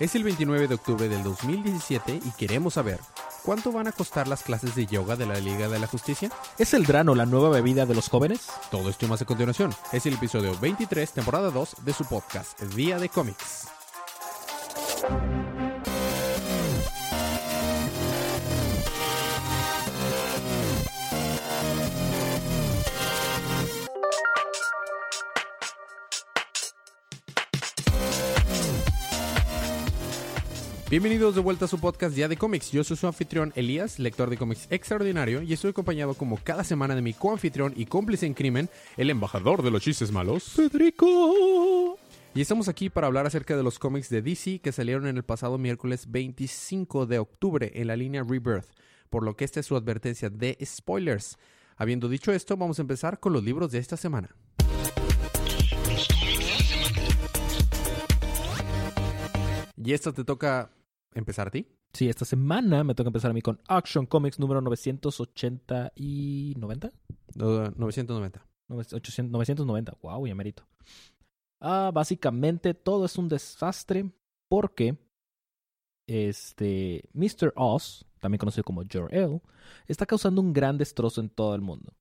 Es el 29 de octubre del 2017 y queremos saber, ¿cuánto van a costar las clases de yoga de la Liga de la Justicia? ¿Es el Drano la nueva bebida de los jóvenes? Todo esto y más a continuación. Es el episodio 23, temporada 2 de su podcast, Día de Cómics. Bienvenidos de vuelta a su podcast Día de Cómics. Yo soy su anfitrión Elías, lector de cómics extraordinario, y estoy acompañado como cada semana de mi coanfitrión y cómplice en crimen, el embajador de los chistes malos, Federico. Y estamos aquí para hablar acerca de los cómics de DC que salieron en el pasado miércoles 25 de octubre en la línea Rebirth, por lo que esta es su advertencia de spoilers. Habiendo dicho esto, vamos a empezar con los libros de esta semana. Y esta te toca empezar a ti. Sí, esta semana me toca empezar a mí con Action Comics número 980 y 90. No, 990. 800 990. Wow, ya merito. Ah, básicamente todo es un desastre porque este Mr. Oz, también conocido como Jor-El, está causando un gran destrozo en todo el mundo.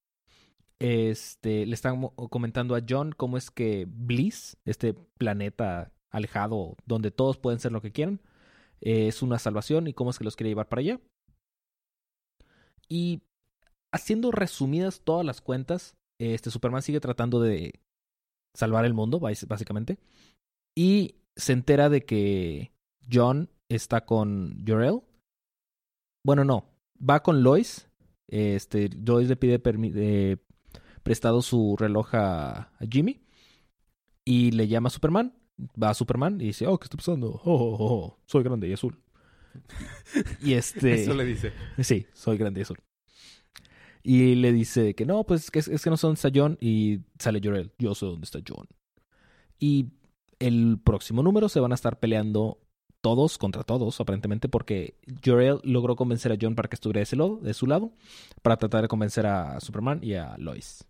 Este, le están comentando a John cómo es que Bliss, este planeta alejado donde todos pueden ser lo que quieran, eh, es una salvación y cómo es que los quiere llevar para allá. Y haciendo resumidas todas las cuentas, este Superman sigue tratando de salvar el mundo, bás- básicamente. Y se entera de que John está con Jor-El. Bueno, no. Va con Lois. Este, Lois le pide eh, prestado su reloj a, a Jimmy. Y le llama Superman. Va a Superman y dice, oh, ¿qué está pasando? Oh, oh, oh, oh, soy grande y azul. y este... Eso le dice. Sí, soy grande y azul. Y le dice que no, pues que es, es que no sé dónde está John. Y sale Jorel, yo sé dónde está John. Y el próximo número se van a estar peleando todos contra todos, aparentemente, porque Jorel logró convencer a John para que estuviera de, ese lado, de su lado, para tratar de convencer a Superman y a Lois.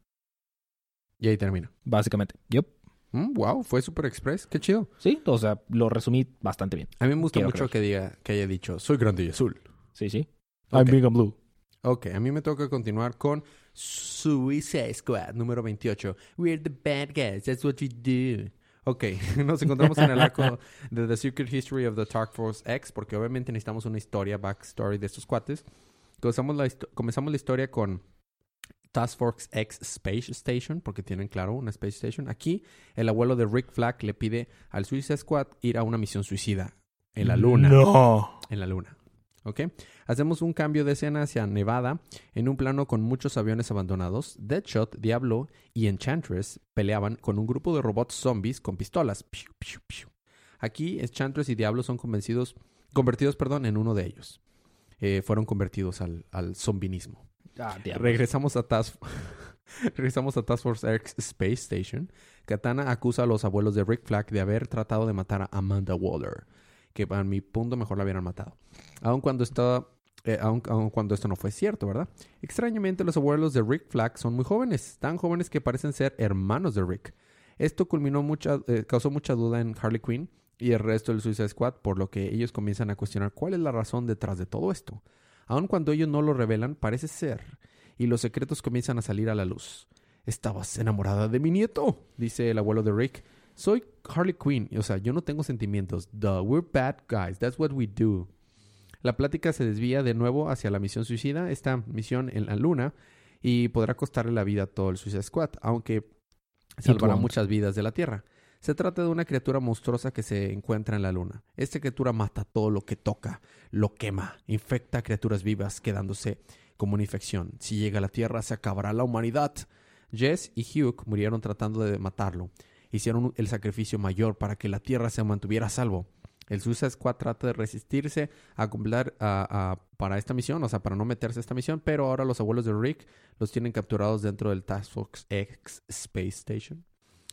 Y ahí termina. Básicamente. Yep. Mm, wow, fue Super Express. Qué chido. Sí, o sea, lo resumí bastante bien. A mí me gusta Quiero mucho creer. que diga, que haya dicho, soy grande y azul. Sí, sí. I'm big and blue. Ok, a mí me toca continuar con Suicide Squad número 28. We're the bad guys, that's what we do. Ok, nos encontramos en el arco de The Secret History of the Dark Force X, porque obviamente necesitamos una historia, backstory de estos cuates. Comenzamos la, comenzamos la historia con Task Force X Space Station, porque tienen, claro, una Space Station. Aquí, el abuelo de Rick Flag le pide al Suicide Squad ir a una misión suicida en la luna No. en la luna. ¿Ok? Hacemos un cambio de escena hacia Nevada en un plano con muchos aviones abandonados. Deadshot, Diablo y Enchantress peleaban con un grupo de robots zombies con pistolas. Piu, piu, piu. Aquí Enchantress y Diablo son convencidos, convertidos perdón, en uno de ellos. Eh, fueron convertidos al, al zombinismo. Ah. Regresamos a Task Regresamos a Task Force X Space Station. Katana acusa a los abuelos de Rick Flag de haber tratado de matar a Amanda Waller, que a mi punto mejor la hubieran matado. Aun cuando eh, cuando esto no fue cierto, ¿verdad? Extrañamente los abuelos de Rick Flag son muy jóvenes, tan jóvenes que parecen ser hermanos de Rick. Esto culminó mucha, eh, causó mucha duda en Harley Quinn y el resto del Suicide Squad, por lo que ellos comienzan a cuestionar cuál es la razón detrás de todo esto. Aun cuando ellos no lo revelan, parece ser, y los secretos comienzan a salir a la luz. Estabas enamorada de mi nieto, dice el abuelo de Rick. Soy Harley Quinn, o sea, yo no tengo sentimientos. Duh, we're bad guys, that's what we do. La plática se desvía de nuevo hacia la misión suicida, esta misión en la luna, y podrá costarle la vida a todo el Suicide Squad, aunque salvará muchas vidas de la Tierra. Se trata de una criatura monstruosa que se encuentra en la luna. Esta criatura mata todo lo que toca, lo quema, infecta a criaturas vivas, quedándose como una infección. Si llega a la Tierra, se acabará la humanidad. Jess y Hugh murieron tratando de matarlo. Hicieron el sacrificio mayor para que la Tierra se mantuviera a salvo. El Suicide Squad trata de resistirse a cumplir para esta misión, o sea, para no meterse a esta misión, pero ahora los abuelos de Rick los tienen capturados dentro del Task Force X Space Station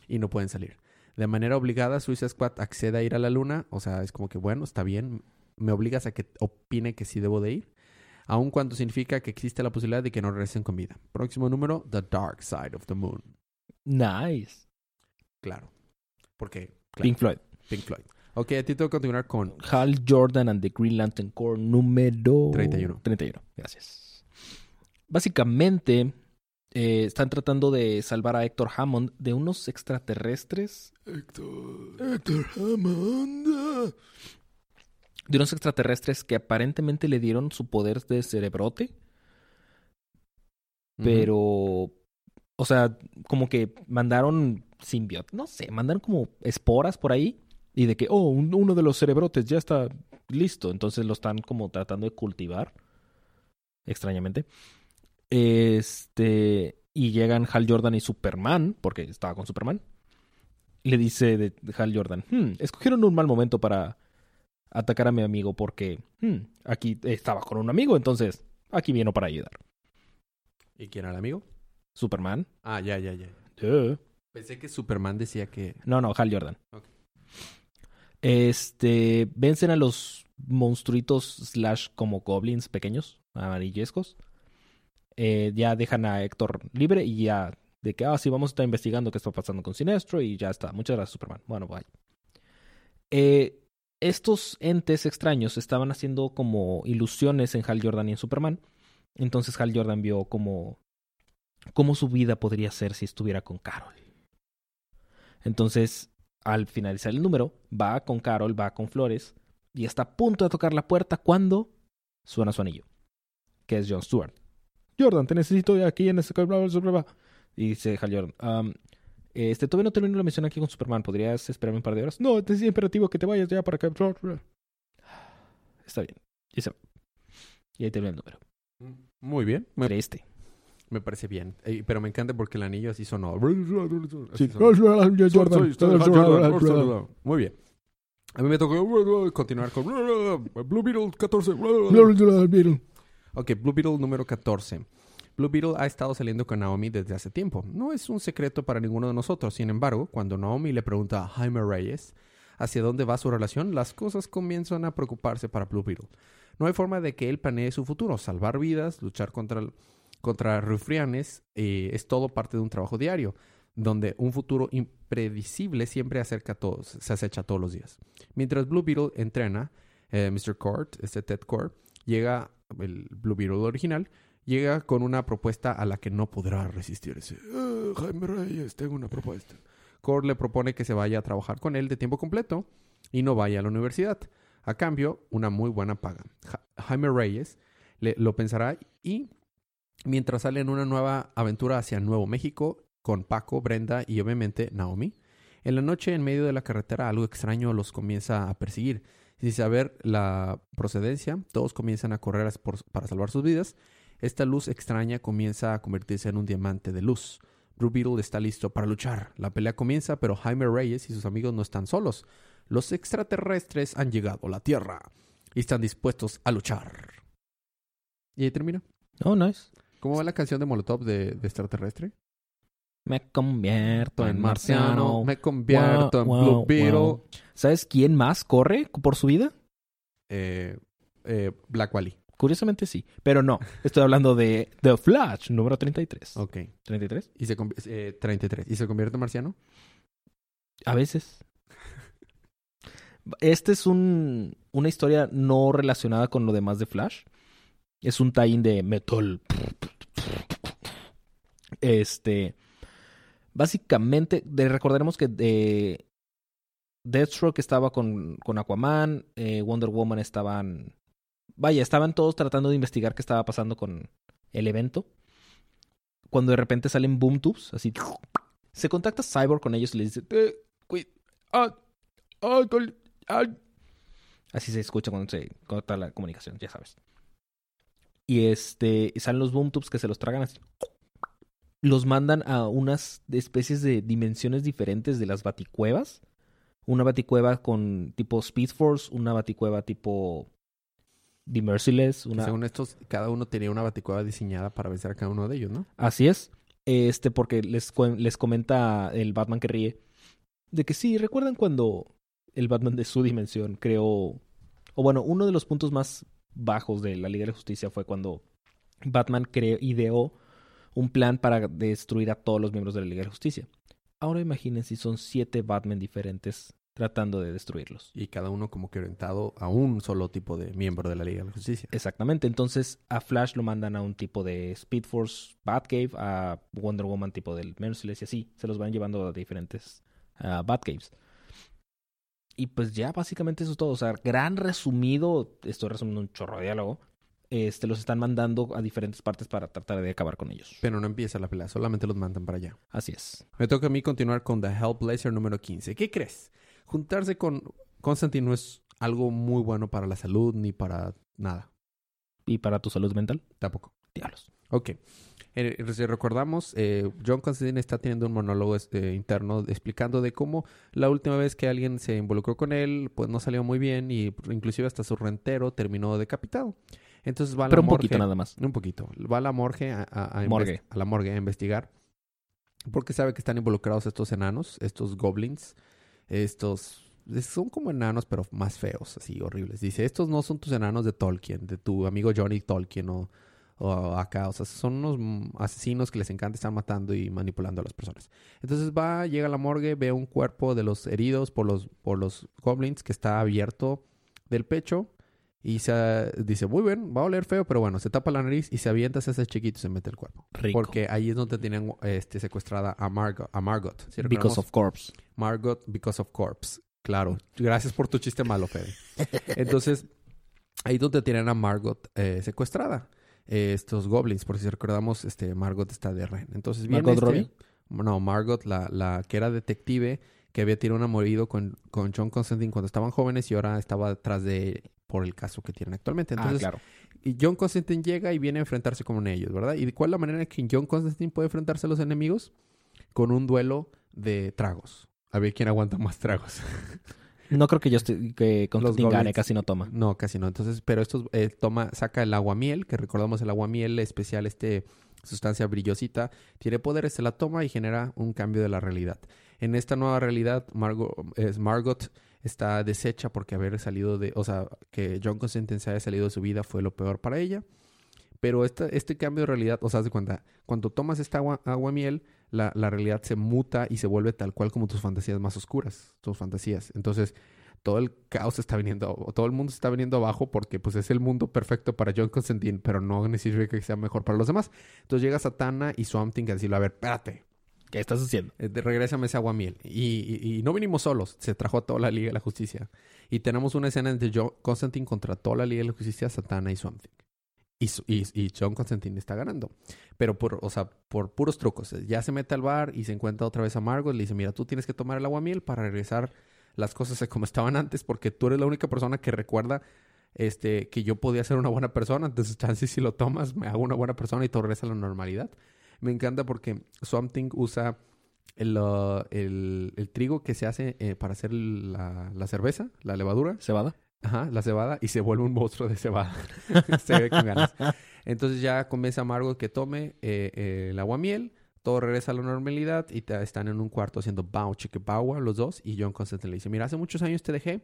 y no pueden salir. De manera obligada, Suicide Squad accede a ir a la luna, o sea, es como que, bueno, está bien, me obligas a que opine que sí debo de ir, aun cuando significa que existe la posibilidad de que no regresen con vida. Próximo número, The Dark Side of the Moon. Nice. Claro. Porque, claro, Pink Floyd. Pink Floyd. Ok, a ti tengo que continuar con Hal Jordan and the Green Lantern Corps número 31. 31, gracias. Básicamente, eh, están tratando de salvar a Héctor Hammond de unos extraterrestres. Héctor. Héctor Hammond. De unos extraterrestres que aparentemente le dieron su poder de cerebrote. Pero. O sea, como que mandaron simbiot. No sé, mandaron como esporas por ahí. Y de que, oh, un- uno de los cerebrotes ya está listo. Entonces lo están como tratando de cultivar. Extrañamente. Este. Y llegan Hal Jordan y Superman, porque estaba con Superman. Le dice de Hal Jordan: "Hmm, escogieron un mal momento para atacar a mi amigo, porque hmm, aquí estaba con un amigo, entonces aquí vino para ayudar. ¿Y quién era el amigo? Superman. Ah, ya, ya, ya. Pensé que Superman decía que... No, no, Hal Jordan. Este, vencen a los monstruitos slash como goblins pequeños, amarillescos. Eh, ya dejan a Héctor libre y ya de que, ah, sí, vamos a estar investigando qué está pasando con Sinestro y ya está. Muchas gracias, Superman. Bueno, bye. Eh, estos entes extraños estaban haciendo como ilusiones en Hal Jordan y en Superman. Entonces Hal Jordan vio como cómo su vida podría ser si estuviera con Carol. Entonces, al finalizar el número, va con Carol, va con Flores y está a punto de tocar la puerta cuando suena su anillo, que es John Stewart. Jordan, te necesito aquí en ese... Y dice Hal Jordan, "Am, este, todavía no termino la misión aquí con Superman. ¿Podrías esperarme un par de horas? No, es imperativo que te vayas ya para que... Está bien. Y se va. Y ahí termina el número. Muy bien. Me, Triste. me parece bien. Eh, pero me encanta porque el anillo así sonó. Sí. Así sonó. Muy bien. A mí me tocó continuar con Blue Beetle 14. Ok, Blue Beetle número 14. Blue Beetle ha estado saliendo con Naomi desde hace tiempo. No es un secreto para ninguno de nosotros. Sin embargo, cuando Naomi le pregunta a Jaime Reyes hacia dónde va su relación, las cosas comienzan a preocuparse para Blue Beetle. No hay forma de que él planee su futuro. Salvar vidas, luchar contra, contra eh, es todo parte de un trabajo diario, donde un futuro impredecible siempre acerca a todos, se acecha todos los días. Mientras Blue Beetle entrena, eh, Mr. Court, este Ted Court, llega, el Blue Beetle original, llega con una propuesta a la que no podrá resistirse. "Ah, Jaime Reyes, tengo una propuesta. Cord le propone que se vaya a trabajar con él de tiempo completo y no vaya a la universidad. A cambio, una muy buena paga. Ja- Jaime Reyes lo pensará y mientras sale en una nueva aventura hacia Nuevo México con Paco, Brenda y obviamente Naomi, en la noche en medio de la carretera algo extraño los comienza a perseguir. Sin saber la procedencia, todos comienzan a correr para salvar sus vidas. Esta luz extraña comienza a convertirse en un diamante de luz. Blue Beetle está listo para luchar. La pelea comienza, pero Jaime Reyes y sus amigos no están solos. Los extraterrestres han llegado a la Tierra y están dispuestos a luchar. Y ahí termina. Oh, nice. ¿Cómo va la canción de Molotov de, de extraterrestre? Me convierto en marciano. Me convierto en Wow, Blue Beetle. wow. ¿Sabes quién más corre por su vida? Eh, eh, Black Wally. Curiosamente sí, pero no. Estoy hablando de The Flash, número 33. Ok. ¿33? Y se conv- eh, 33. ¿Y se convierte en marciano? A veces. Este es un, una historia no relacionada con lo demás de Flash. Es un tie-in de metal. Este. Básicamente, recordaremos que de Deathstroke estaba con, con Aquaman, eh, Wonder Woman estaban. Vaya, estaban todos tratando de investigar qué estaba pasando con el evento. Cuando de repente salen boom tubes, así. Se contacta Cyborg con ellos y les dice: "Eh, ah, ah, ah". Así se escucha cuando se corta la comunicación, ya sabes. Y este, salen los boom tubes que se los tragan así. Los mandan a unas especies de dimensiones diferentes de las baticuevas. Una baticueva con tipo Speed Force, una baticueva tipo The Merciless, una... Según estos, cada uno tenía una baticueva diseñada para vencer a cada uno de ellos, ¿no? Así es. Este, porque les, les comenta el Batman que ríe de que sí, ¿recuerdan cuando el Batman de su dimensión creó. O bueno, uno de los puntos más bajos de la Liga de la Justicia fue cuando Batman creó, ideó un plan para destruir a todos los miembros de la Liga de la Justicia. Ahora imaginen si son siete Batman diferentes tratando de destruirlos. Y cada uno como que orientado a un solo tipo de miembro de la Liga de la Justicia. Exactamente. Entonces a Flash lo mandan a un tipo de Speed Force Batcave, a Wonder Woman tipo del Merciless y así. Se los van llevando a diferentes uh, Batcaves. Y pues ya básicamente eso es todo. O sea, gran resumido, estoy resumiendo un chorro de diálogo. Este, los están mandando a diferentes partes para tratar de acabar con ellos. Pero no empieza la pelea, solamente los mandan para allá. Así es. Me toca a mí continuar con The Hellblazer número 15. ¿Qué crees? Juntarse con Constantine no es algo muy bueno para la salud ni para nada. ¿Y para tu salud mental? Tampoco. Diablos. Ok. Eh, si recordamos, eh, John Constantine está teniendo un monólogo este, interno explicando de cómo la última vez que alguien se involucró con él, pues no salió muy bien y inclusive hasta su rentero terminó decapitado. Entonces va a la Pero un morgue, poquito nada más. Un poquito. Va a la morgue a, a- a Morgue. inves- a la morgue a investigar. Porque sabe que están involucrados estos enanos, estos goblins, estos... Son como enanos, pero más feos, así horribles. Dice, estos no son tus enanos de Tolkien, de tu amigo Johnny Tolkien o, o acá. O sea, son unos asesinos que les encanta estar matando y manipulando a las personas. Entonces va, llega a la morgue, ve un cuerpo de los heridos por los, por los goblins que está abierto del pecho. Y se dice, muy bien, va a oler feo, pero bueno, se tapa la nariz y se avienta hacia ese chiquito y se mete el cuerpo. Rico. Porque ahí es donde tienen este, secuestrada a Margot. A Margot ¿sí Because of Corpse. Margot because of corpse. Claro. Gracias por tu chiste malo, Fede. Entonces, ahí donde tienen a Margot eh, secuestrada. Eh, estos goblins, por si recordamos, este, Margot está de rehén. Entonces viene ¿Margot este- Robbie? No, Margot, la, la que era detective, que había tenido un amorío con, con John Constantine cuando estaban jóvenes y ahora estaba detrás de por el caso que tienen actualmente. ah, Entonces, claro. y John Constantine llega y viene a enfrentarse con ellos, ¿verdad? ¿Y cuál es la manera en que John Constantine puede enfrentarse a los enemigos? Con un duelo de tragos. A ver quién aguanta más tragos. No creo que yo esté, que Constantine gane, casi no toma. No, casi no. Entonces, pero esto eh, toma, saca el aguamiel, que recordamos el aguamiel especial, este sustancia brillosita, tiene poderes, se la toma y genera un cambio de la realidad. En esta nueva realidad, Margot, Margot está deshecha porque haber salido de, o sea, que John Constantine se haya salido de su vida fue lo peor para ella. Pero este, cambio de realidad, o sea, de cuenta, cuando tomas esta agua, aguamiel, la, la realidad se muta y se vuelve tal cual como tus fantasías más oscuras, tus fantasías. Entonces, todo el caos está viniendo, todo el mundo está viniendo abajo porque pues es el mundo perfecto para John Constantine, pero no significa que sea mejor para los demás. Entonces llega Satana y Swamp Thing a decirle, a ver, espérate, ¿Qué estás haciendo? eh, regrésame ese aguamiel. Y, y, no vinimos solos, se trajo a toda la Liga de la Justicia. Y tenemos una escena entre John Constantine contra toda la Liga de la Justicia, Satana y Swamp Thing. Y, y, John Constantine está ganando. Pero por, o sea, por puros trucos. Ya se mete al bar y se encuentra otra vez a Margot. Le dice, mira, tú tienes que tomar el aguamiel para regresar las cosas como estaban antes, porque tú eres la única persona que recuerda este, que yo podía ser una buena persona. Entonces, chance si lo tomas, me hago una buena persona y todo regresa a la normalidad. Me encanta porque Swamp Thing usa el, uh, el, el trigo que se hace eh, para hacer la, la cerveza, la levadura. ¿Cebada? Ajá, la cebada y se vuelve un monstruo de cebada. se ve con ganas. Entonces ya convence a Margot que tome eh, eh, el aguamiel, todo regresa a la normalidad y te- están en un cuarto haciendo bow, chique bow, los dos. Y John Constantine le dice, mira, hace muchos años te dejé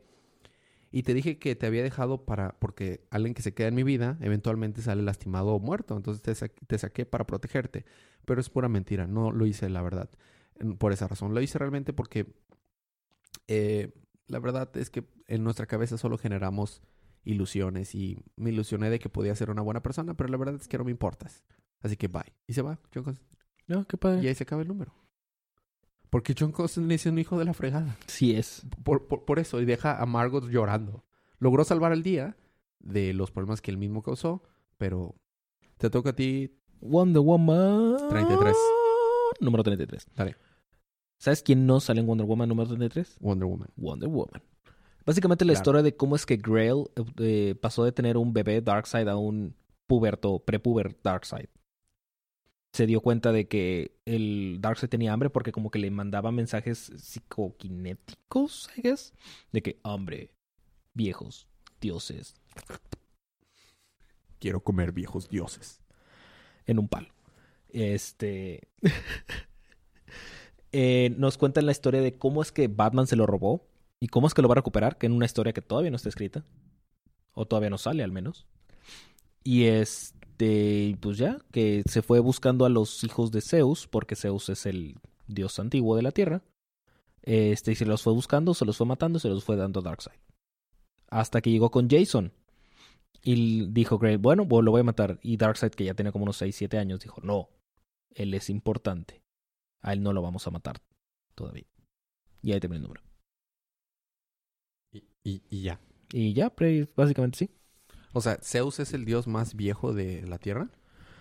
y te dije que te había dejado para, porque alguien que se queda en mi vida eventualmente sale lastimado o muerto. Entonces te, sa- te saqué para protegerte. Pero es pura mentira, no lo hice la verdad. Por esa razón, lo hice realmente porque eh, la verdad es que en nuestra cabeza solo generamos ilusiones y me ilusioné de que podía ser una buena persona, pero la verdad es que no me importas. Así que bye. Y se va John Constantine. No, qué padre. Y ahí se acaba el número. Porque John Constantine es un hijo de la fregada. Sí es. Por, por, por eso, y deja a Margot llorando. Logró salvar el día de los problemas que él mismo causó, pero te toca a ti. Wonder Woman. 33. Número 33. Dale. ¿Sabes quién no sale en Wonder Woman número 33? Wonder Woman. Wonder Woman. Básicamente la Claro. historia de cómo es que Grail eh, pasó de tener un bebé Darkseid a un puberto, prepuber Darkseid. Se dio cuenta de que el Darkseid tenía hambre porque como que le mandaba mensajes psicoquinéticos, I guess. De que hambre, viejos, dioses, Quiero comer viejos dioses. en un palo. Este. Eh, nos cuentan la historia de cómo es que Batman se lo robó y cómo es que lo va a recuperar, que en una historia que todavía no está escrita. O todavía no sale, al menos. Y este. Pues ya, que se fue buscando a los hijos de Zeus, porque Zeus es el dios antiguo de la tierra. Este, y se los fue buscando, se los fue matando, se los fue dando a Darkseid. Hasta que llegó con Jason. Y dijo Grey, bueno, pues lo voy a matar. Y Darkseid, que ya tenía como unos 6, 7 años, dijo, no, él es importante. A él no lo vamos a matar todavía. Y ahí termina el número. Y, y- y ya. Y ya, básicamente sí. O sea, Zeus es el dios más viejo de la Tierra.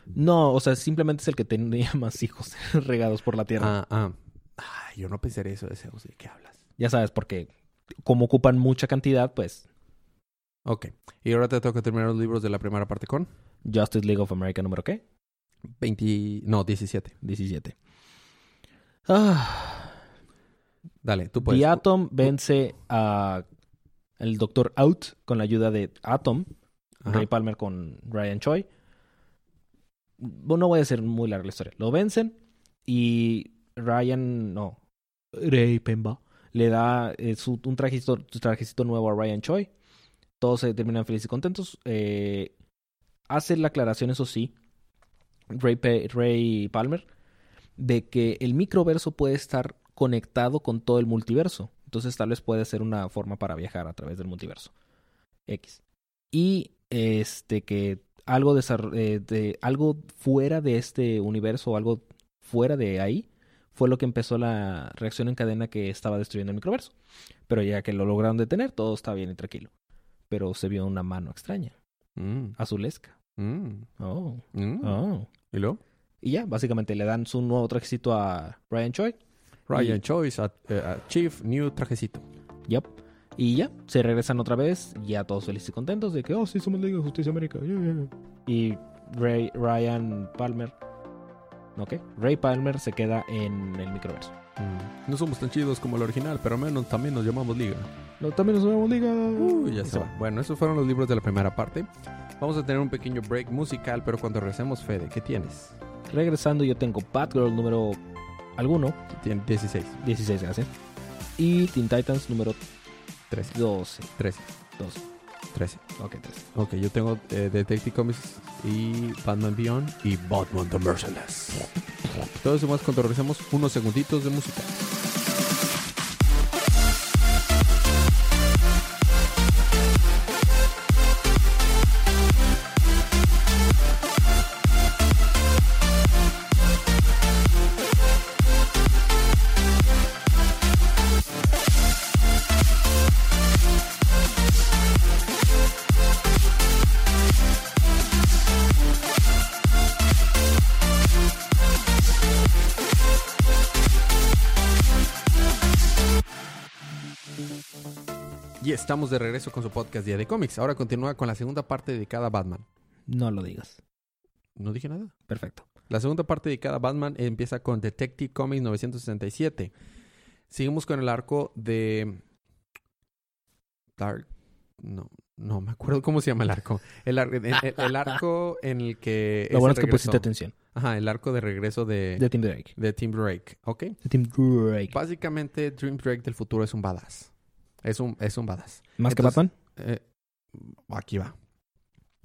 No, o sea, simplemente es el que tenía más hijos regados por la tierra. Ah, ah. Ah, yo no pensaría eso de Zeus. ¿De qué hablas? Ya sabes, porque como ocupan mucha cantidad, pues Ok. Y ahora te toca terminar los libros de la primera parte con Justice League of America número qué? 20... No, 17. 17. Ah, Dale, tú puedes. The Atom vence a el Doctor Out con la ayuda de Atom, Ray Palmer con Ryan Choi. No voy a hacer muy larga la historia. Lo vencen y Ryan, no, Ray Pemba, le da eh, su- un trajecito, nuevo a Ryan Choi. Todos se terminan felices y contentos. Eh, hace la aclaración, eso sí, Ray, Ray Palmer, de que el microverso puede estar conectado con todo el multiverso. Entonces tal vez puede ser una forma para viajar a través del multiverso. X. Y este que algo, eh, de, algo fuera de este universo, algo fuera de ahí, fue lo que empezó la reacción en cadena que estaba destruyendo el microverso. Pero ya que lo lograron detener, todo está bien y tranquilo. Pero se vio una mano extraña, Mm, azulesca. mm, Oh, mm. oh. ¿Y luego? Y ya, básicamente le dan su nuevo trajecito a Ryan Choi. Ryan Y- Choice, a, eh, a Chief, New trajecito. Yup. Y ya, se regresan otra vez, ya todos felices y contentos de que, oh, sí, somos Liga de Justicia América. yeah, yeah". Y Ray, Ryan Palmer, ¿no qué? Ray Palmer se queda en el microverso. Mm. No somos tan chidos como el original, pero al menos también nos llamamos Liga. No, también nos llamamos Liga. Uy, ya se va. Bueno, esos fueron los libros de la primera parte. Vamos a tener un pequeño break musical, pero cuando regresemos, Fede, ¿qué tienes? Regresando, yo tengo Batgirl número alguno, Tienes 16, 16, gracias. Y Teen Titans número 13, 12. 13, 12. 13. Ok, 13. Ok, yo tengo eh, Detective Comics y Batman Beyond y Batman The Merciless. Todo eso más cuando regresemos unos segunditos de música. Estamos de regreso con su podcast Día de Cómics. Ahora continúa con la segunda parte dedicada a Batman. No lo digas. No dije nada. Perfecto. La segunda parte dedicada a Batman empieza con Detective Comics 967. Seguimos con el arco de Dark. No, no me acuerdo cómo se llama el arco. El, ar- el- el- el arco en el que. Lo bueno es que regreso. pusiste atención. Ajá, el arco de regreso de, De Team Drake. de Tim Drake. ¿Ok? De Team Drake. Básicamente, Dream Drake del futuro es un badass. Es un, es un badass. ¿Más que Batman? Eh, aquí va.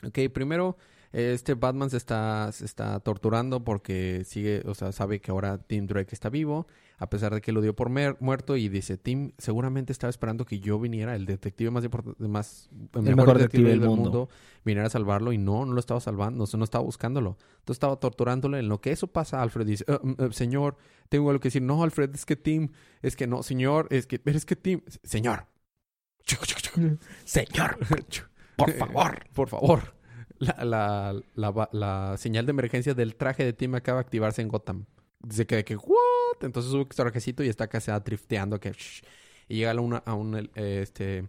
Ok, primero, este Batman se está, se está torturando porque sigue, o sea, sabe que ahora Tim Drake está vivo, a pesar de que lo dio por muerto y dice, Tim seguramente estaba esperando que yo viniera, el detective más importante, más, el mejor detective del mundo. viniera a salvarlo y no, no lo estaba salvando, no, no estaba buscándolo. Entonces estaba torturándolo. En lo que eso pasa, Alfred dice, "Eh, mm, eh, señor, tengo algo que decir. No, Alfred, es que Tim, es que no, señor, es que, pero es que Tim, señor. Señor, Por favor. Por favor. La, la, la, va- la señal de emergencia del traje de Tim acaba de activarse en Gotham. Dice que, que ¿what? Entonces sube su trajecito y está casi drifteando que shh, y llega a, una- a un eh, este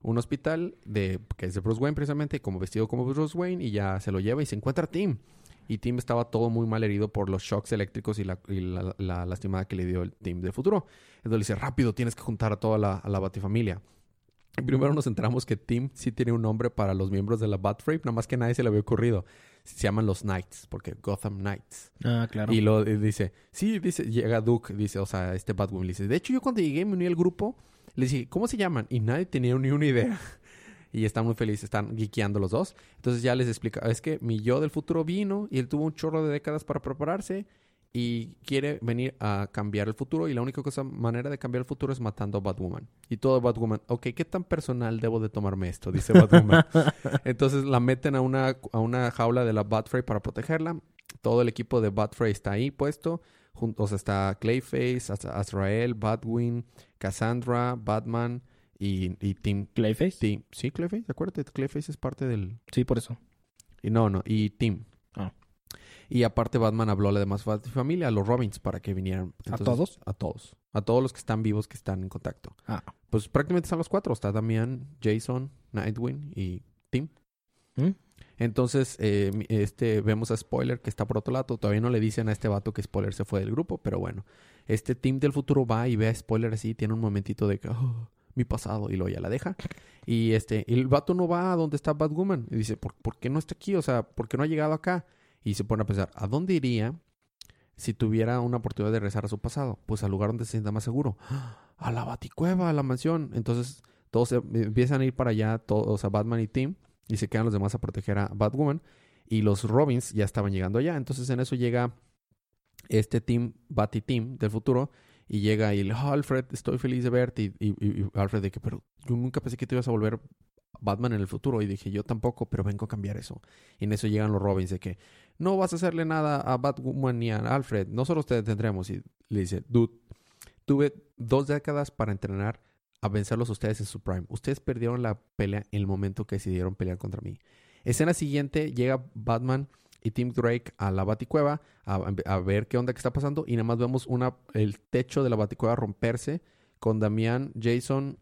un hospital de que es de Bruce Wayne precisamente, como vestido como Bruce Wayne y ya se lo lleva y se encuentra a Tim. Y Tim estaba todo muy mal herido por los shocks eléctricos y la, y lastimada que le dio el Tim de futuro. Entonces le dice, rápido, tienes que juntar a toda la, a la batifamilia. Primero nos enteramos que Tim sí tiene un nombre para los miembros de la Batframe, nada más que nadie se le había ocurrido. Se llaman los Knights, porque Gotham Knights. Ah, claro. Y lo dice, sí, dice, llega Duke, dice, o sea, este Batwoman le dice, de hecho yo cuando llegué me uní al grupo, le dije, ¿cómo se llaman? Y nadie tenía ni una idea. Y están muy felices, están geekeando los dos. Entonces ya les explica, es que mi yo del futuro vino y él tuvo un chorro de décadas para prepararse y quiere venir a cambiar el futuro y la única cosa, manera de cambiar el futuro es matando a Batwoman. Y todo Batwoman, ok, ¿qué tan personal debo de tomarme esto? Dice Batwoman. Entonces la meten a una, a una jaula de la Batfrey para protegerla. Todo el equipo de Batfrey está ahí puesto. Juntos está Clayface, Az- Azrael, Batwing, Cassandra, Batman y, y Team, Clayface. Team. Sí, Clayface, acuérdate, Clayface es parte del... Sí, por eso. Y no, no, y Team. Y aparte Batman habló a la demás fa- familia, a los Robins, para que vinieran. ¿A todos? A todos. A todos los que están vivos, que están en contacto. Ah. Pues prácticamente están los cuatro. Está Damian, Jason, Nightwing y Tim. ¿Mm? Entonces, eh, este, vemos a Spoiler que está por otro lado. Todavía no le dicen a este vato que Spoiler se fue del grupo, pero bueno. Este Tim del futuro va y ve a Spoiler así, tiene un momentito de que, "Oh, mi pasado, y luego ya la deja. Y este, el vato no va a donde está Batwoman. Y dice, ¿por, por qué no está aquí? O sea, ¿por qué no ha llegado acá? Y se pone a pensar, ¿a dónde iría si tuviera una oportunidad de regresar a su pasado? Pues al lugar donde se sienta más seguro. A la baticueva, a la mansión. Entonces, todos se- empiezan a ir para allá, todos, o sea, Batman y Tim, y se quedan los demás a proteger a Batwoman. Y los Robins ya estaban llegando allá. Entonces, en eso llega este Team, Batty Team del futuro, y llega y le, "Oh, Alfred, estoy feliz de verte. Y- y- y Alfred de que, pero yo nunca pensé que te ibas a volver Batman en el futuro. Y dije, yo tampoco, pero vengo a cambiar eso. Y en eso llegan los Robins de que, no vas a hacerle nada a Batwoman ni a Alfred. Nosotros te detendremos. Y le dice, dude, tuve dos décadas para entrenar a vencerlos ustedes en su prime. Ustedes perdieron la pelea en el momento que decidieron pelear contra mí. Escena siguiente, llega Batman y Tim Drake a la baticueva a, a ver qué onda que está pasando. Y nada más vemos una, el techo de la baticueva romperse con Damián, Jason,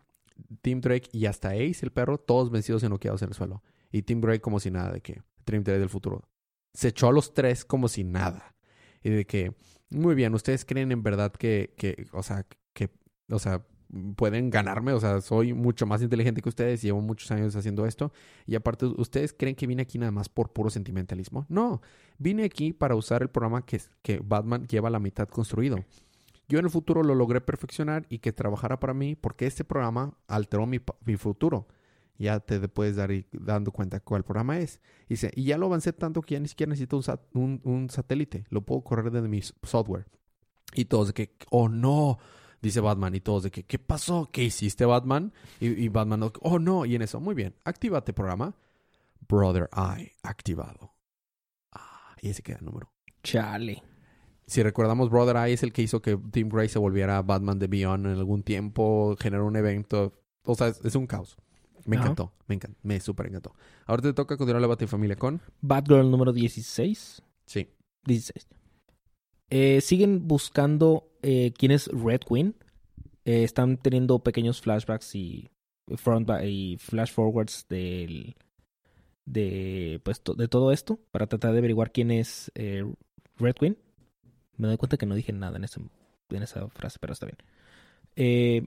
Tim Drake y hasta Ace, el perro, todos vencidos y noqueados en el suelo. Y Tim Drake como si nada, de que Tim Drake del futuro. Se echó a los tres como si nada. Y de que, muy bien, ustedes creen en verdad que, que o sea, que, o sea, pueden ganarme, o sea, soy mucho más inteligente que ustedes, llevo muchos años haciendo esto. Y aparte, ¿ustedes creen que vine aquí nada más por puro sentimentalismo? No, vine aquí para usar el programa que, que Batman lleva la mitad construido. Yo en el futuro lo logré perfeccionar y que trabajara para mí porque este programa alteró mi, mi futuro. Ya te puedes dar dando cuenta cuál programa es. Y, dice, y ya lo avancé tanto que ya ni siquiera necesito un, un- satélite. Lo puedo correr desde mi software. Y todos de que, oh no, dice Batman. Y todos de que, ¿qué pasó? ¿Qué hiciste, Batman? Y, y Batman, oh no. Y en eso, muy bien, actívate programa. Brother Eye activado. Ah, y ese queda el número. Chale. Si recordamos, Brother Eye es el que hizo que Tim Gray se volviera Batman de Beyond en algún tiempo, generó un evento. O sea, es, es un caos. Me encantó, me encantó, me súper encantó. Ahora te toca continuar la Batifamilia con. Batgirl número 16. Sí. 16. Eh, siguen buscando eh, quién es Red Queen. Eh, están teniendo pequeños flashbacks y, front y flash forwards del, de, pues, to- de todo esto para tratar de averiguar quién es eh, Red Queen. Me doy cuenta que no dije nada en, ese, en esa frase, pero está bien. Eh,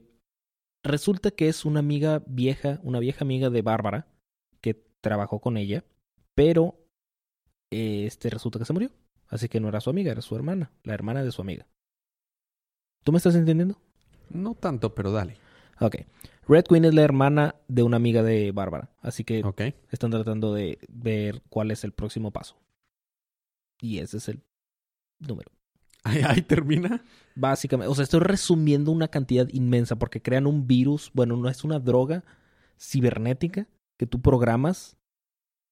resulta que es una amiga vieja, una vieja amiga de Bárbara que trabajó con ella, pero eh, este resulta que se murió. Así que no era su amiga, era su hermana, la hermana de su amiga. ¿Tú me estás entendiendo? No tanto, pero dale. Ok. Red Queen es la hermana de una amiga de Bárbara. Así que están tratando de ver cuál es el próximo paso. Y ese es el número. Ahí, ahí termina. Básicamente, o sea, estoy resumiendo una cantidad inmensa porque crean un virus, bueno, no es una droga cibernética que tú programas.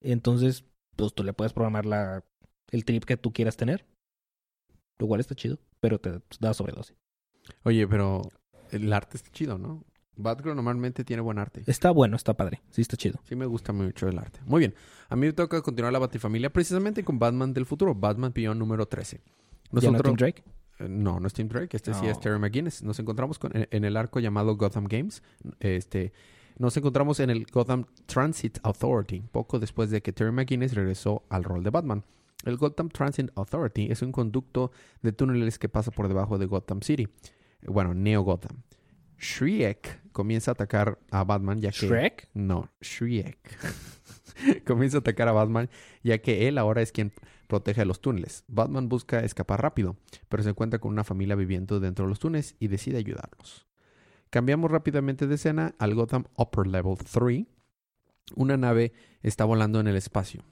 Entonces, pues tú le puedes programar la, el trip que tú quieras tener. Lo cual está chido, pero te da sobredosis. Oye, pero el arte está chido, ¿no? Batgirl normalmente tiene buen arte. Está bueno, está padre. Sí, está chido. Sí me gusta mucho el arte. Muy bien. A mí me toca continuar la Batifamilia precisamente con Batman del futuro. Batman Beyond número 13. ¿Ya no Tim Drake? Eh, No, no es Tim Drake, este sí es Terry McGuinness. Nos encontramos con- en, en el arco llamado Gotham Games. Este, nos encontramos en el Gotham Transit Authority, poco después de que Terry McGuinness regresó al rol de Batman. El Gotham Transit Authority es un conducto de túneles que pasa por debajo de Gotham City. Bueno, Neo Gotham. Shriek comienza a atacar a Batman ya que... ¿Shrek? No, Shriek. Comienza a atacar a Batman, ya que él ahora es quien protege los túneles. Batman busca escapar rápido, pero se encuentra con una familia viviendo dentro de los túneles y decide ayudarlos. Cambiamos rápidamente de escena al Gotham Upper Level 3. Una nave está volando en el espacio.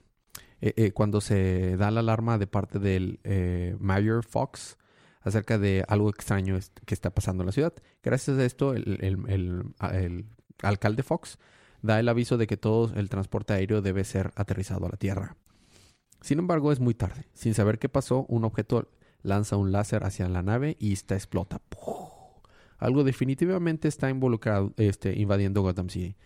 eh, eh, cuando se da la alarma de parte del eh, Mayor Fox acerca de algo extraño que está pasando en la ciudad. Gracias a esto, el alcalde Fox da el aviso de que todo el transporte aéreo debe ser aterrizado a la Tierra. Sin embargo, es muy tarde. Sin saber qué pasó, un objeto lanza un láser hacia la nave y esta explota. Algo definitivamente está involucrado, este, invadiendo Gotham City.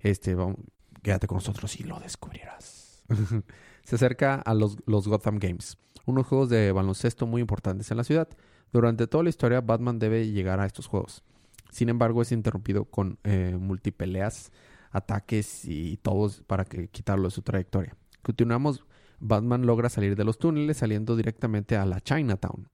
Este, vamos, quédate con nosotros y lo descubrirás. Se acerca a los, los Gotham Games, unos juegos de baloncesto muy importantes en la ciudad. Durante toda la historia, Batman debe llegar a estos juegos. Sin embargo, es interrumpido con eh, multipeleas, ataques y todos para que, quitarlo de su trayectoria. Continuamos, Batman logra salir de los túneles saliendo directamente a la Chinatown.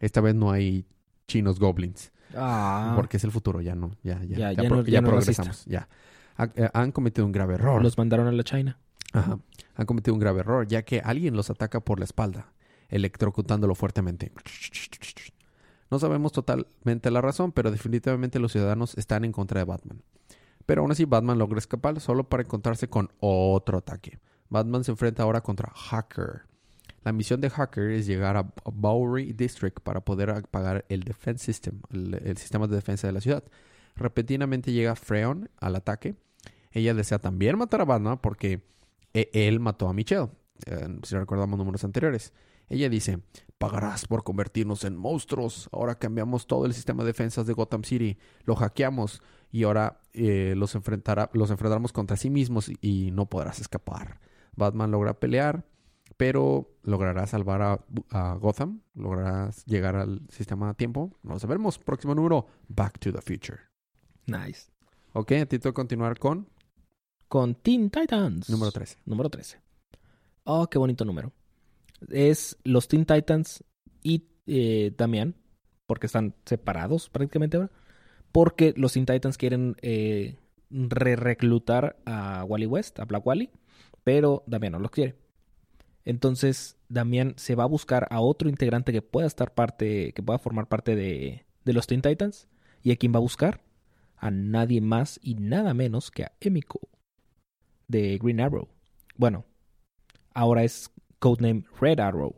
Esta vez no hay chinos goblins. Ah, Porque es el futuro, ya no, ya, ya, Ya- ya, ya pro- no- ya ya no es progresamos, ya. Ha- eh, han cometido un grave error. los mandaron a la China. Ajá. Han cometido un grave error, ya que alguien los ataca por la espalda, electrocutándolo fuertemente. No sabemos totalmente la razón, pero definitivamente los ciudadanos están en contra de Batman. Pero aún así Batman logra escapar solo para encontrarse con otro ataque. Batman se enfrenta ahora contra Hacker. La misión de Hacker es llegar a Bowery District para poder apagar el Defense System, el, sistema de defensa de la ciudad. Repentinamente llega Freon al ataque. Ella desea también matar a Batman porque e- él mató a Michelle. si recordamos números anteriores. Ella dice, pagarás por convertirnos en monstruos. Ahora cambiamos todo el sistema de defensas de Gotham City. Lo hackeamos y ahora eh, los, enfrentará, los enfrentaremos contra sí mismos y no podrás escapar. Batman logra pelear, pero ¿logrará salvar a, a Gotham? ¿Lograrás llegar al sistema a tiempo? No lo sabremos. Próximo número, Back to the Future. Nice. Ok, a ti te voy a continuar con Con Teen Titans. número 13. Número 13. Oh, qué bonito número. Es los Teen Titans y eh, Damián, porque están separados prácticamente ahora. Porque los Teen Titans quieren eh, re-reclutar a Wally West, a Black Wally, pero Damián no lo quiere. Entonces, Damián se va a buscar a otro integrante que pueda estar parte, que pueda formar parte de, de los Teen Titans. ¿Y a quién va a buscar? A nadie más y nada menos que a Emiko de Green Arrow. Bueno, ahora es codename Red Arrow.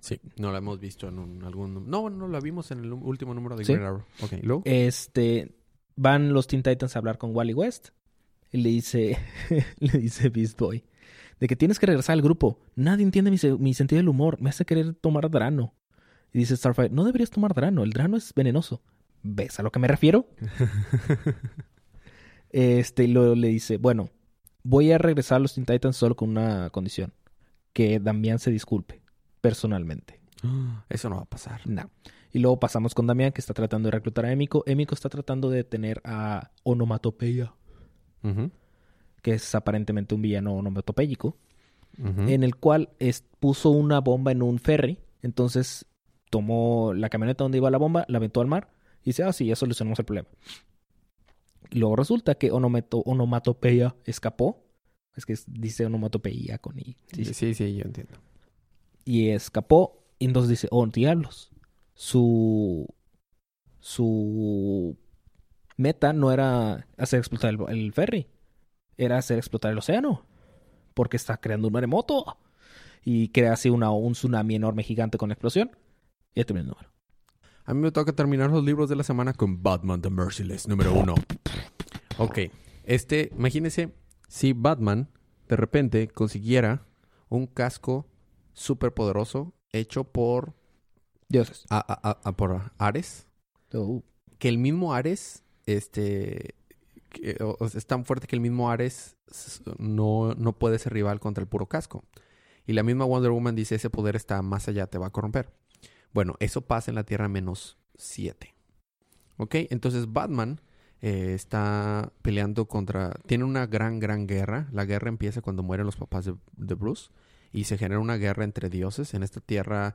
Sí, no la hemos visto en un- algún... No, no la vimos en el último número de Sí. Green Arrow. Ok, ¿y luego? Este, van los Teen Titans a hablar con Wally West y le dice, le dice Beast Boy, de que tienes que regresar al grupo. Nadie entiende mi, se- mi sentido del humor. Me hace querer tomar drano. Y dice Starfire, no deberías tomar drano. El drano es venenoso. ¿Ves a lo que me refiero? Este, y luego le dice, bueno, voy a regresar a los Teen Titans solo con una condición. Que Damián se disculpe, personalmente. Eso no va a pasar. No. Y luego pasamos con Damián, que está tratando de reclutar a Emiko. Emiko está tratando de detener a Onomatopeya, Ujú, que es aparentemente un villano onomatopéyico, en el cual es- puso una bomba en un ferry. Entonces tomó la camioneta donde iba la bomba, la aventó al mar y dice, ah, sí, ya solucionamos el problema. Luego resulta que onomato- Onomatopeya escapó. Es que es- dice onomatopeya con I. Sí, Sí, sí. sí, sí, yo entiendo. y escapó. Y entonces dice, oh, diablos. Su. Su meta no era hacer explotar el, el ferry. Era hacer explotar el océano. Porque está creando un maremoto. Y crea así una, un tsunami enorme gigante con explosión. Y ya el número. A mí me toca terminar los libros de la semana con Batman the Merciless, número uno. Ok, este, imagínense si Batman de repente consiguiera un casco súper poderoso hecho por, Dioses. a- a- a- por Ares, Oh. que el mismo Ares, este, sea, es tan fuerte que el mismo Ares no, no puede ser rival contra el puro casco. Y la misma Wonder Woman dice, ese poder está más allá, te va a corromper. Bueno, eso pasa en la Tierra menos 7. ¿Ok? Entonces Batman eh, está peleando contra... Tiene una gran, gran guerra. La guerra empieza cuando mueren los papás de, de Bruce. Y se genera una guerra entre dioses. En esta Tierra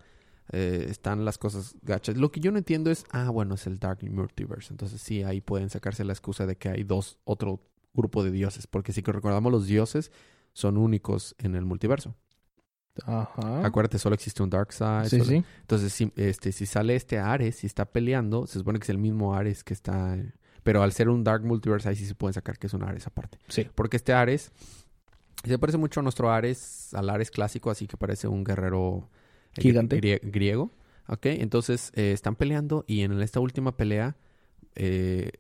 eh, están las cosas gachas. Lo que yo no entiendo es... Ah, bueno, es el Dark Multiverse. Entonces sí, ahí pueden sacarse la excusa de que hay dos, otro grupo de dioses. Porque si que recordamos, los dioses son únicos en el multiverso. Ajá. Acuérdate, solo existe un Dark Side. Sí, solo- sí. entonces, si, este, si sale este Ares y está peleando, se supone que es el mismo Ares que está... Pero al ser un Dark Multiverse, ahí sí se pueden sacar que es un Ares aparte. Sí. Porque este Ares Se parece mucho a nuestro Ares, al Ares clásico, así que parece un guerrero Gigante. grie- griego. Ok, entonces eh, están peleando y en esta última pelea, eh,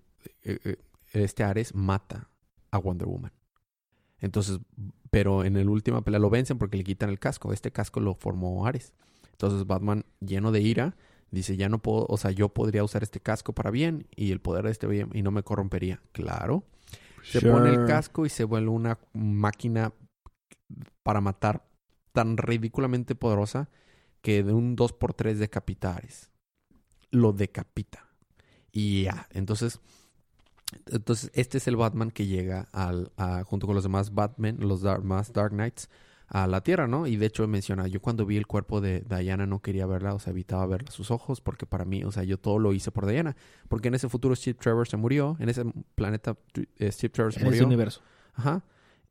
eh, este Ares mata a Wonder Woman. Entonces, pero en la última pelea lo vencen porque le quitan el casco. Este casco lo formó Ares. Entonces Batman, lleno de ira, dice, ya no puedo, o sea, yo podría usar este casco para bien y el poder de este bien y no me corrompería. Claro. Se pone el casco y se vuelve una máquina para matar tan ridículamente poderosa que de un 2x3 decapita a Ares. Lo decapita. Y ya. Entonces, entonces este es el Batman que llega al, a- junto con los demás Batman, los dar- más Dark Knights, a la Tierra, ¿no? Y de hecho menciona, yo cuando vi el cuerpo de Diana no quería verla, o sea, evitaba ver sus ojos, porque para mí, o sea, yo todo lo hice por Diana. Porque en ese futuro Steve Trevor se murió, en ese planeta eh, Steve Trevor se En ese murió. universo. Ajá.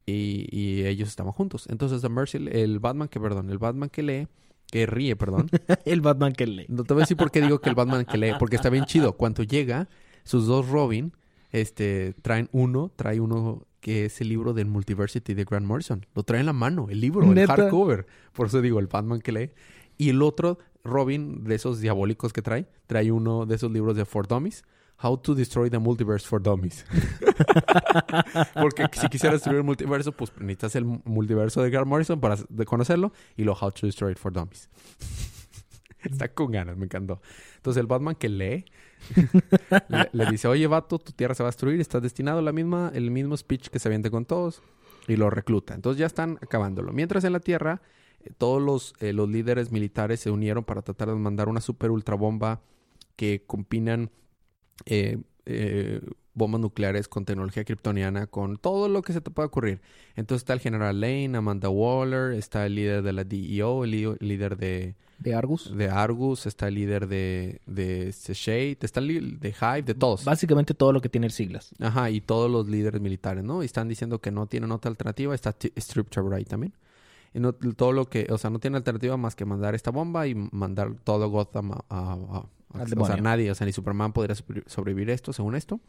Y, y ellos estaban juntos. Entonces, The Mercy, el Batman que, perdón, el Batman que lee, que ríe, perdón. el Batman que lee. No te voy a decir por qué digo que el Batman que lee, porque está bien chido. Cuando llega, sus dos Robin, este, traen uno, trae uno que es el libro del Multiversity de Grant Morrison. Lo trae en la mano, el libro, el hardcover. Por eso digo, el Batman que lee. Y el otro, Robin, de esos diabólicos que trae, trae uno de esos libros de For Dummies. How to Destroy the Multiverse for Dummies. Porque si quisieras destruir el multiverso, pues necesitas el multiverso de Grant Morrison para conocerlo y lo How to Destroy it for Dummies. Está con ganas, me encantó. Entonces el Batman que lee le, le dice, oye vato, tu tierra se va a destruir, estás destinado a la misma, el mismo speech que se aviente con todos y lo recluta. Entonces ya están acabándolo. Mientras en la tierra, eh, todos los, eh, los líderes militares se unieron para tratar de mandar una super ultra bomba que combinan eh, eh, bombas nucleares con tecnología kryptoniana, con todo lo que se te pueda ocurrir. Entonces está el general Lane, Amanda Waller, está el líder de la DEO, el, li- líder de, De Argus. de Argus, está el líder de, de este Shade, está el de Hive, de todos. Básicamente todo lo que tiene siglas. Ajá, y todos los líderes militares, ¿no? Y están diciendo que no tienen otra alternativa. Está Strip ahí también. Y no, todo lo que, o sea, no tiene alternativa más que mandar esta bomba y mandar todo Gotham a- a- a- Al o sea, nadie, o sea, ni Superman podría sobre- sobrevivir esto, según esto.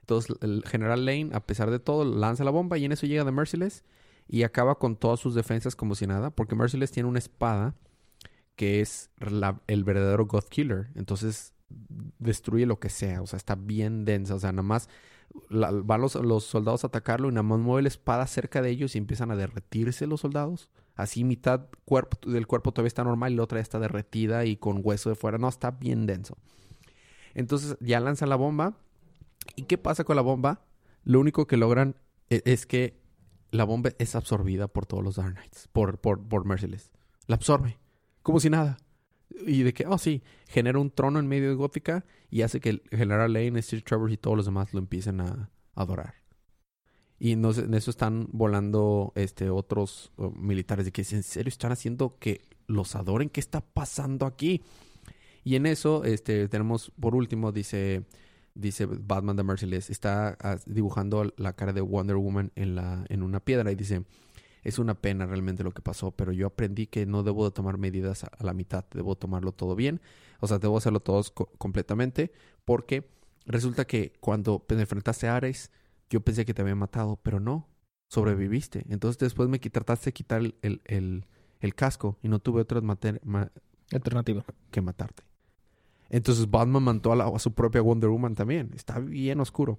Entonces, el general Lane, a pesar de todo, lanza la bomba y en eso llega The Merciless y acaba con todas sus defensas como si nada, porque Merciless tiene una espada que es la- el verdadero God Killer. Entonces, destruye lo que sea, o sea, está bien densa, o sea, nada más la- van los, los soldados a atacarlo y nada más mueve la espada cerca de ellos y empiezan a derretirse los soldados. Así mitad cuerpo, del cuerpo todavía está normal y la otra está derretida y con hueso de fuera. No, está bien denso. Entonces ya lanzan la bomba. ¿Y qué pasa con la bomba? Lo único que logran e- es, que la bomba es absorbida por todos los Dark Knights, por, por, por Merciless. La absorbe, como si nada. Y de que, oh sí, genera un trono en medio de Gótica y hace que General Lane, Steve Trevor y todos los demás lo empiecen a adorar. Y no en eso están volando este otros uh, militares de que en serio están haciendo que los adoren. ¿Qué está pasando aquí? Y en eso este tenemos por último dice dice Batman the Merciless está dibujando la cara de Wonder Woman en la en una piedra y dice es una pena realmente lo que pasó, pero yo aprendí que no debo de tomar medidas a, la mitad, debo tomarlo todo bien, o sea, debo hacerlo todo co- completamente, porque resulta que cuando te enfrentaste a Ares, yo pensé que te había matado, pero no, sobreviviste. Entonces después me trataste de quitar el, el, el- el casco y no tuve otra ma- Alternativa. que matarte. Entonces Batman mató a, la- a su propia Wonder Woman también. Está bien oscuro.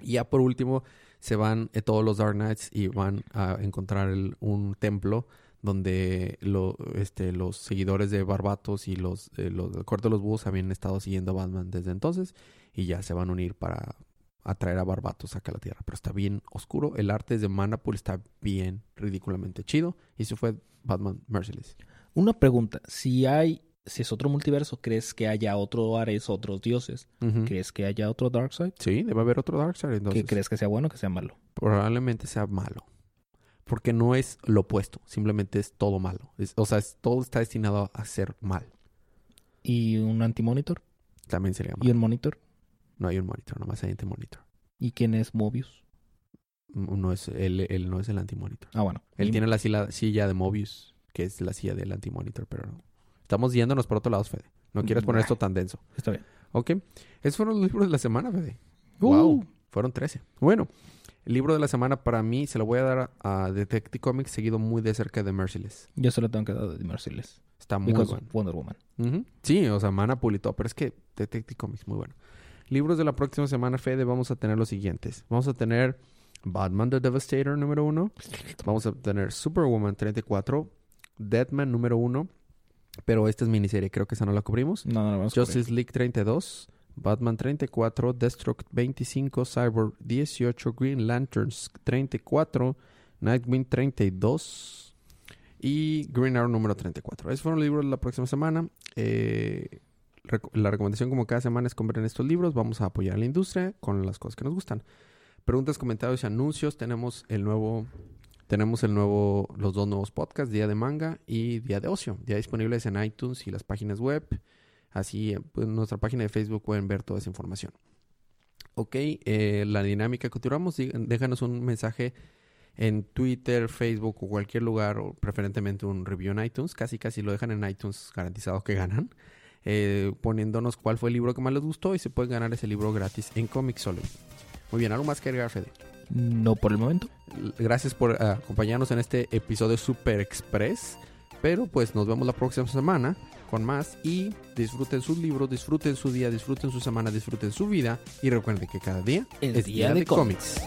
Y ya por último se van eh, todos los Dark Knights y van a encontrar el- un templo donde lo- este, los seguidores de Barbatos y los, eh, los del Corte de los Búhos habían estado siguiendo a Batman desde entonces y ya se van a unir para atraer a Barbatos acá a la Tierra. Pero está bien oscuro. El arte de Manapul está bien ridículamente chido. Y eso fue Batman Merciless. Una pregunta. Si hay, si es otro multiverso, ¿crees que haya otro Ares, otros dioses? ¿Crees que haya otro Darkseid? Sí, debe haber otro Darkseid. Entonces, ¿Qué crees que sea bueno o que sea malo? probablemente sea malo. Porque no es lo opuesto, simplemente es todo malo. Es- o sea, es- todo está destinado a ser mal. ¿Y un antimonitor? También sería ¿Y malo. un monitor? No hay un monitor, nomás hay anti-monitor. ¿Y quién es Mobius? No es, él, él no es el anti-monitor. Ah, bueno. Él Y- tiene la silla, silla de Mobius, que es la silla del anti-monitor, pero no. Estamos yéndonos por otro lado, Fede. No quieres poner esto tan denso. Está bien. Ok. Esos fueron los libros de la semana, Fede. Uh. Wow. Fueron 13. Bueno, El libro de la semana para mí se lo voy a dar a Detective Comics, seguido muy de cerca de Merciless. Yo solo tengo que dar de Merciless. Está muy Because bueno. Wonder Woman. Sí, o sea, Manapul y todo, pero es que Detective Comics, muy bueno. Libros de la próxima semana, Fede, vamos a tener los siguientes. Vamos a tener Batman the Devastator número uno. Vamos a tener Superwoman 34. Deadman número uno. Pero esta es miniserie, creo que esa no la cubrimos. No, no, no, vamos a Justice League 32. Batman 34. Deathstroke 25. Cyborg 18. Green Lanterns 34. Nightwing 32. Y Green Arrow número 34. Esos fueron los libros de la próxima semana. Eh, la recomendación como cada semana es comprar estos libros. Vamos a apoyar a la industria con las cosas que nos gustan. Preguntas, comentarios y anuncios. Tenemos el nuevo, tenemos el nuevo, los dos nuevos podcasts, Día de Manga y Día de Ocio, ya disponibles en iTunes y las páginas web. Así, eh, pues, en nuestra página de Facebook pueden ver toda esa información. Ok, eh, la dinámica que déjanos un mensaje en Twitter, Facebook o cualquier lugar, o preferentemente un review en iTunes. Casi, casi lo dejan en iTunes, garantizado que ganan. Eh, poniéndonos cuál fue el libro que más les gustó y se pueden ganar ese libro gratis en Comixology. Muy bien, ¿algo más que agregar, Fede? No por el momento. Gracias por eh, acompañarnos en este episodio Super Express. Pero pues nos vemos la próxima semana con más y disfruten sus libros, disfruten su día, disfruten su semana, disfruten su vida y recuerden que cada día Es día de cómics.